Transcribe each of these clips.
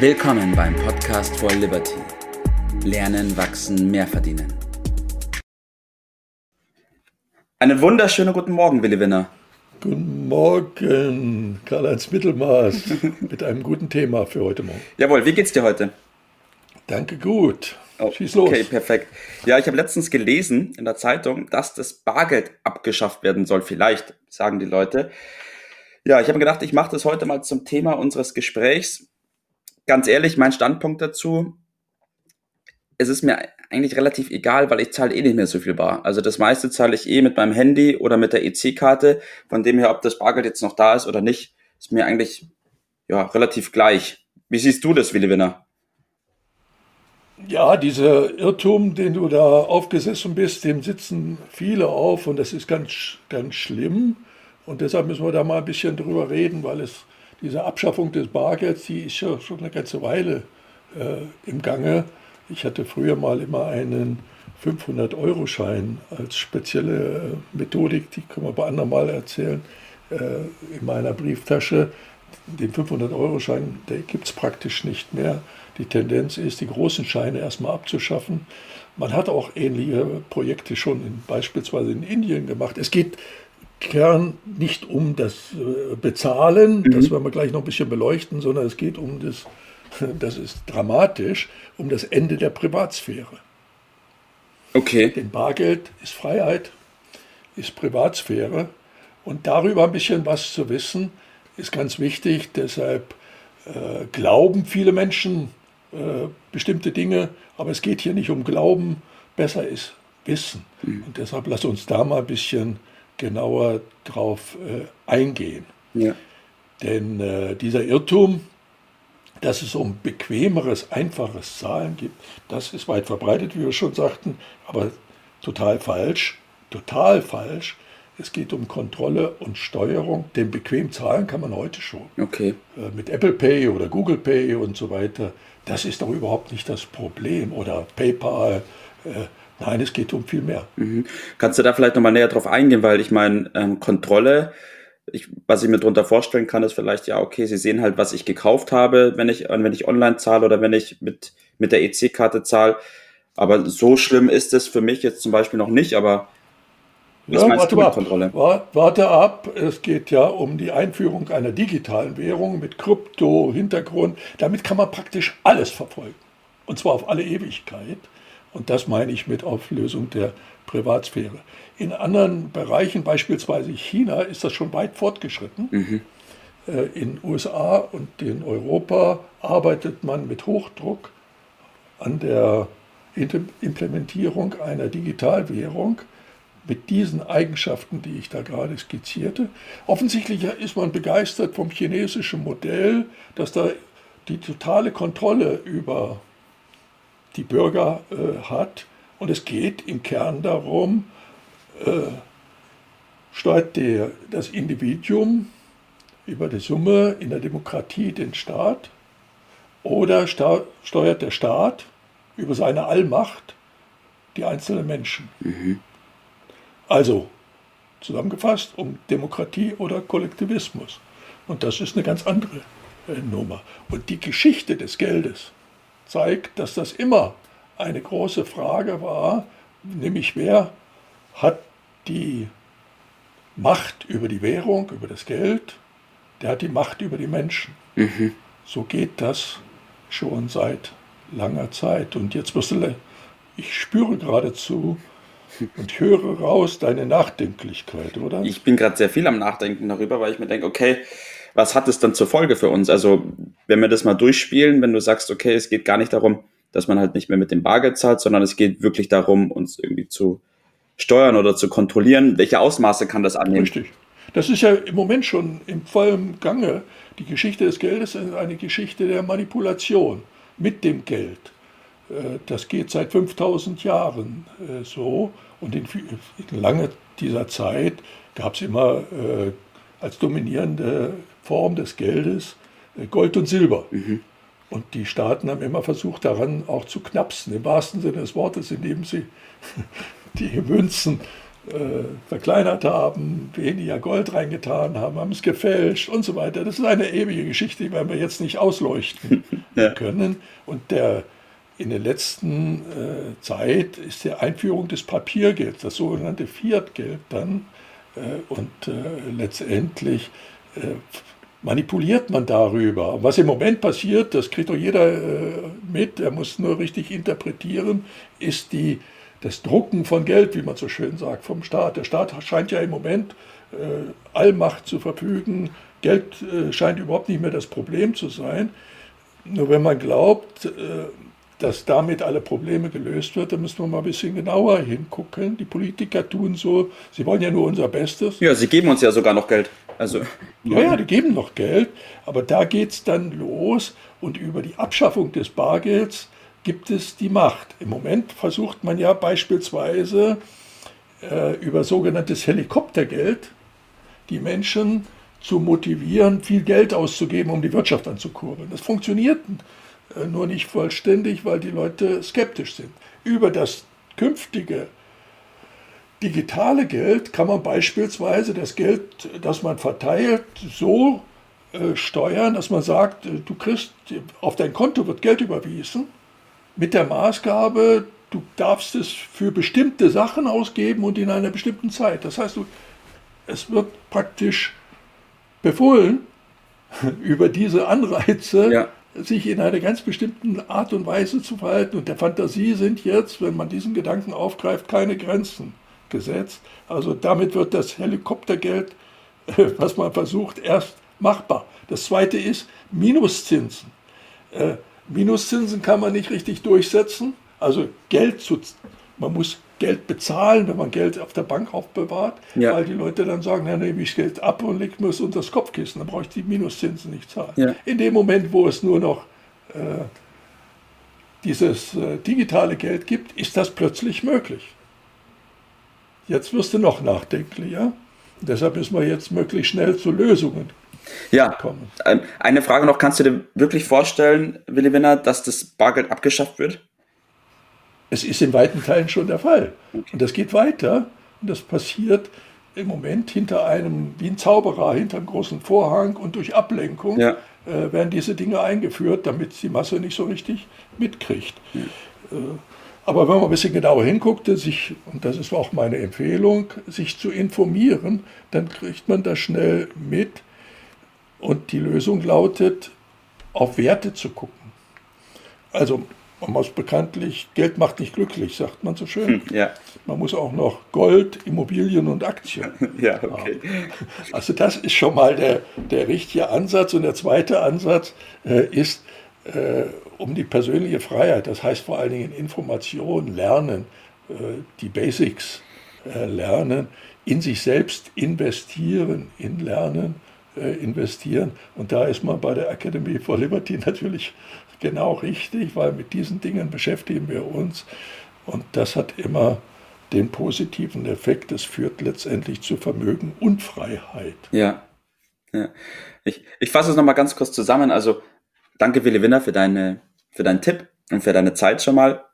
Willkommen beim Podcast for Liberty. Lernen, wachsen, mehr verdienen. Einen wunderschönen guten Morgen, Willi Winner. Guten Morgen, Karl-Heinz Mittelmaß, mit einem guten Thema für heute Morgen. Jawohl, wie geht's dir heute? Danke, gut. Oh, Schieß los. Okay, perfekt. Ja, ich habe letztens gelesen in der Zeitung, dass das Bargeld abgeschafft werden soll. Vielleicht, sagen die Leute. Ja, ich habe gedacht, ich mache das heute mal zum Thema unseres Gesprächs. Ganz ehrlich, mein Standpunkt dazu, es ist mir eigentlich relativ egal, weil ich zahle eh nicht mehr so viel bar. Also das meiste zahle ich eh mit meinem Handy oder mit der EC-Karte. Von dem her, ob das Bargeld jetzt noch da ist oder nicht, ist mir eigentlich ja relativ gleich. Wie siehst du das, Willi Winner? Ja, dieser Irrtum, den du da aufgesessen bist, dem sitzen viele auf und das ist ganz, ganz schlimm. Und deshalb müssen wir da mal ein bisschen drüber reden, weil es diese Abschaffung des Bargelds, die ist ja schon eine ganze Weile äh, im Gange. Ich hatte früher mal immer einen 500-Euro-Schein als spezielle äh, Methodik, die können wir bei anderen mal erzählen, äh, in meiner Brieftasche. Den 500-Euro-Schein, der gibt es praktisch nicht mehr. Die Tendenz ist, die großen Scheine erstmal abzuschaffen. Man hat auch ähnliche Projekte schon in, beispielsweise in Indien gemacht. Es geht Kern nicht um das äh, Bezahlen, mhm. das werden wir gleich noch ein bisschen beleuchten, sondern es geht um das, das ist dramatisch, um das Ende der Privatsphäre. Okay. Denn Bargeld ist Freiheit, ist Privatsphäre und darüber ein bisschen was zu wissen, ist ganz wichtig. Deshalb äh, glauben viele Menschen äh, bestimmte Dinge, aber es geht hier nicht um Glauben, besser ist Wissen. Mhm. Und deshalb lass uns da mal ein bisschen genauer drauf äh, eingehen. Ja. Denn äh, dieser Irrtum, dass es um bequemeres, einfaches Zahlen gibt, das ist weit verbreitet, wie wir schon sagten, aber total falsch, total falsch. Es geht um Kontrolle und Steuerung, denn bequem zahlen kann man heute schon. Okay. Äh, mit Apple Pay oder Google Pay und so weiter. Das ist doch überhaupt nicht das Problem. Oder PayPal. Äh, nein, es geht um viel mehr. Mhm. Kannst du da vielleicht nochmal näher drauf eingehen, weil ich meine, ähm, Kontrolle, ich, was ich mir darunter vorstellen kann, ist vielleicht, ja, okay, sie sehen halt, was ich gekauft habe, wenn ich, wenn ich online zahle oder wenn ich mit, mit der EC-Karte zahle. Aber so schlimm ist es für mich jetzt zum Beispiel noch nicht, aber was ja, warte, ab. Kontrolle? warte ab, es geht ja um die Einführung einer digitalen Währung mit Krypto-Hintergrund. Damit kann man praktisch alles verfolgen. Und zwar auf alle Ewigkeit. Und das meine ich mit Auflösung der Privatsphäre. In anderen Bereichen, beispielsweise China, ist das schon weit fortgeschritten. Mhm. Äh, in USA und in Europa arbeitet man mit Hochdruck an der Implementierung einer Digitalwährung mit diesen Eigenschaften, die ich da gerade skizzierte. Offensichtlich ist man begeistert vom chinesischen Modell, dass da die totale Kontrolle über die Bürger äh, hat. Und es geht im Kern darum, äh, steuert der, das Individuum über die Summe in der Demokratie den Staat oder steuert der Staat über seine Allmacht die einzelnen Menschen. Mhm. Also, zusammengefasst, um Demokratie oder Kollektivismus. Und das ist eine ganz andere äh, Nummer. Und die Geschichte des Geldes zeigt, dass das immer eine große Frage war, nämlich wer hat die Macht über die Währung, über das Geld, der hat die Macht über die Menschen. Mhm. So geht das schon seit langer Zeit. Und jetzt wirst du, ich spüre geradezu, und höre raus deine Nachdenklichkeit, oder? Ich bin gerade sehr viel am Nachdenken darüber, weil ich mir denke, okay, was hat es dann zur Folge für uns? Also, wenn wir das mal durchspielen, wenn du sagst, okay, es geht gar nicht darum, dass man halt nicht mehr mit dem Bargeld zahlt, sondern es geht wirklich darum, uns irgendwie zu steuern oder zu kontrollieren. Welche Ausmaße kann das annehmen? Richtig. Das ist ja im Moment schon im vollen Gange. Die Geschichte des Geldes ist eine Geschichte der Manipulation mit dem Geld. Äh, das geht seit 5000 Jahren äh, so. Und in, lange dieser Zeit gab es immer äh, als dominierende Form des Geldes Gold und Silber. Mhm. Und die Staaten haben immer versucht, daran auch zu knapsen, im wahrsten Sinne des Wortes, indem sie die Münzen äh, verkleinert haben, weniger Gold reingetan haben, haben es gefälscht und so weiter. Das ist eine ewige Geschichte, die werden wir jetzt nicht ausleuchten ja. können. Und der, in der letzten äh, Zeit ist die Einführung des Papiergelds, das sogenannte Fiat-Geld dann, äh, und äh, letztendlich äh, manipuliert man darüber. Was im Moment passiert, das kriegt doch jeder äh, mit, er muss nur richtig interpretieren, ist die das Drucken von Geld, wie man so schön sagt, vom Staat. Der Staat scheint ja im Moment äh, Allmacht zu verfügen. Geld äh, scheint überhaupt nicht mehr das Problem zu sein. Nur wenn man glaubt, äh, dass damit alle Probleme gelöst wird, dann müssen wir mal ein bisschen genauer hingucken. Die Politiker tun so, sie wollen ja nur unser Bestes. Ja, sie geben uns ja sogar noch Geld. Also, ja, ja, die geben noch Geld, aber da geht es dann los und über die Abschaffung des Bargelds gibt es die Macht. Im Moment versucht man ja beispielsweise äh, über sogenanntes Helikoptergeld die Menschen zu motivieren, viel Geld auszugeben, um die Wirtschaft anzukurbeln. Das funktioniert äh, nur nicht vollständig, weil die Leute skeptisch sind. Über das künftige digitale Geld kann man beispielsweise das Geld, das man verteilt, so äh, steuern, dass man sagt, äh, du kriegst, auf dein Konto wird Geld überwiesen mit der Maßgabe, du darfst es für bestimmte Sachen ausgeben und in einer bestimmten Zeit. Das heißt, du, es wird praktisch befohlen, über diese Anreize ja. sich in einer ganz bestimmten Art und Weise zu verhalten. Und der Fantasie sind jetzt, wenn man diesen Gedanken aufgreift, keine Grenzen gesetzt. Also damit wird das Helikoptergeld, was man versucht, erst machbar. Das zweite ist Minuszinsen. Äh, Minuszinsen kann man nicht richtig durchsetzen. Also Geld zu, man muss Geld bezahlen, wenn man Geld auf der Bank aufbewahrt, ja. weil die Leute dann sagen, dann nehme ich Geld ab und lege mir es unter das Kopfkissen, dann brauche ich die Minuszinsen nicht zahlen. Ja. In dem Moment, wo es nur noch äh, dieses äh, digitale Geld gibt, ist das plötzlich möglich. Jetzt wirst du noch nachdenklicher. Deshalb müssen wir jetzt möglichst schnell zu Lösungen ja, kommen. Eine Frage noch, kannst du dir wirklich vorstellen, Willi Winner, dass das Bargeld abgeschafft wird? Es ist in weiten Teilen schon der Fall. Und das geht weiter. Und das passiert im Moment hinter einem, wie ein Zauberer, hinter einem großen Vorhang und durch Ablenkung ja. äh, werden diese Dinge eingeführt, damit die Masse nicht so richtig mitkriegt. Ja. Äh, aber wenn man ein bisschen genauer hinguckte, sich, und das ist auch meine Empfehlung, sich zu informieren, dann kriegt man das schnell mit, und die Lösung lautet, auf Werte zu gucken. Also man muss bekanntlich, Geld macht nicht glücklich, sagt man so schön. Hm, ja. Man muss auch noch Gold, Immobilien und Aktien. Ja, okay. Also das ist schon mal der, der richtige Ansatz. Und der zweite Ansatz äh, ist, äh, um die persönliche Freiheit, das heißt vor allen Dingen Information, Lernen, äh, die Basics äh, lernen, in sich selbst investieren, in Lernen äh, investieren. Und da ist man bei der Academy for Liberty natürlich genau richtig, weil mit diesen Dingen beschäftigen wir uns. Und das hat immer den positiven Effekt, es führt letztendlich zu Vermögen und Freiheit. Ja. ja. Ich, ich fasse es nochmal ganz kurz zusammen. Also danke, Willi Winner, für, deine, für deinen Tipp und für deine Zeit schon mal.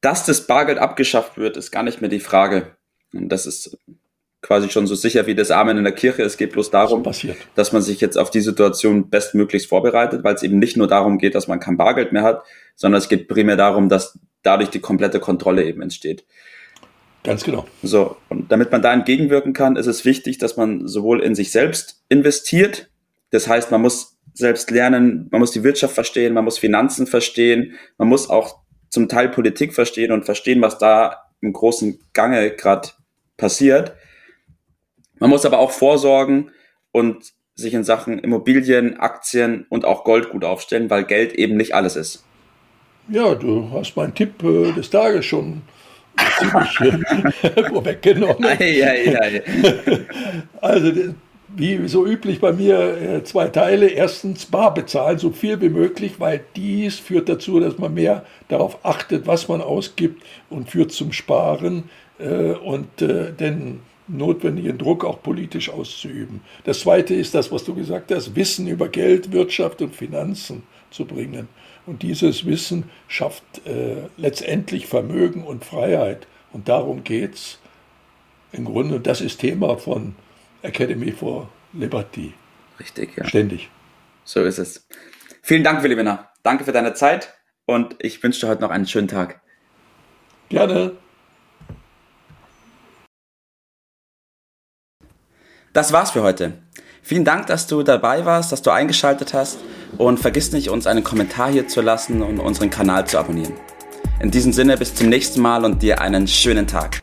Dass das Bargeld abgeschafft wird, ist gar nicht mehr die Frage. Und das ist quasi schon so sicher wie das Amen in der Kirche. Es geht bloß darum, dass man sich jetzt auf die Situation bestmöglichst vorbereitet, weil es eben nicht nur darum geht, dass man kein Bargeld mehr hat, sondern es geht primär darum, dass dadurch die komplette Kontrolle eben entsteht. Ganz genau. So, und damit man da entgegenwirken kann, ist es wichtig, dass man sowohl in sich selbst investiert, das heißt, man muss selbst lernen, man muss die Wirtschaft verstehen, man muss Finanzen verstehen, man muss auch zum Teil Politik verstehen und verstehen, was da im großen Gange gerade passiert. Man muss aber auch vorsorgen und sich in Sachen Immobilien, Aktien und auch Gold gut aufstellen, weil Geld eben nicht alles ist. Ja, du hast meinen Tipp äh, des Tages schon ziemlich vorweggenommen. Ei, ei, ei. Also wie so üblich bei mir äh, zwei Teile. Erstens bar bezahlen, so viel wie möglich, weil dies führt dazu, dass man mehr darauf achtet, was man ausgibt und führt zum Sparen. Äh, und äh, denn notwendigen Druck auch politisch auszuüben. Das Zweite ist das, was du gesagt hast, Wissen über Geld, Wirtschaft und Finanzen zu bringen. Und dieses Wissen schafft äh, letztendlich Vermögen und Freiheit. Und darum geht es im Grunde. Das ist Thema von Academy for Liberty. Richtig, ja. Ständig. So ist es. Vielen Dank, Willi Winner. Danke für deine Zeit und ich wünsche dir heute noch einen schönen Tag. Gerne. Das war's für heute. Vielen Dank, dass du dabei warst, dass du eingeschaltet hast und vergiss nicht, uns einen Kommentar hier zu lassen und unseren Kanal zu abonnieren. In diesem Sinne bis zum nächsten Mal und dir einen schönen Tag.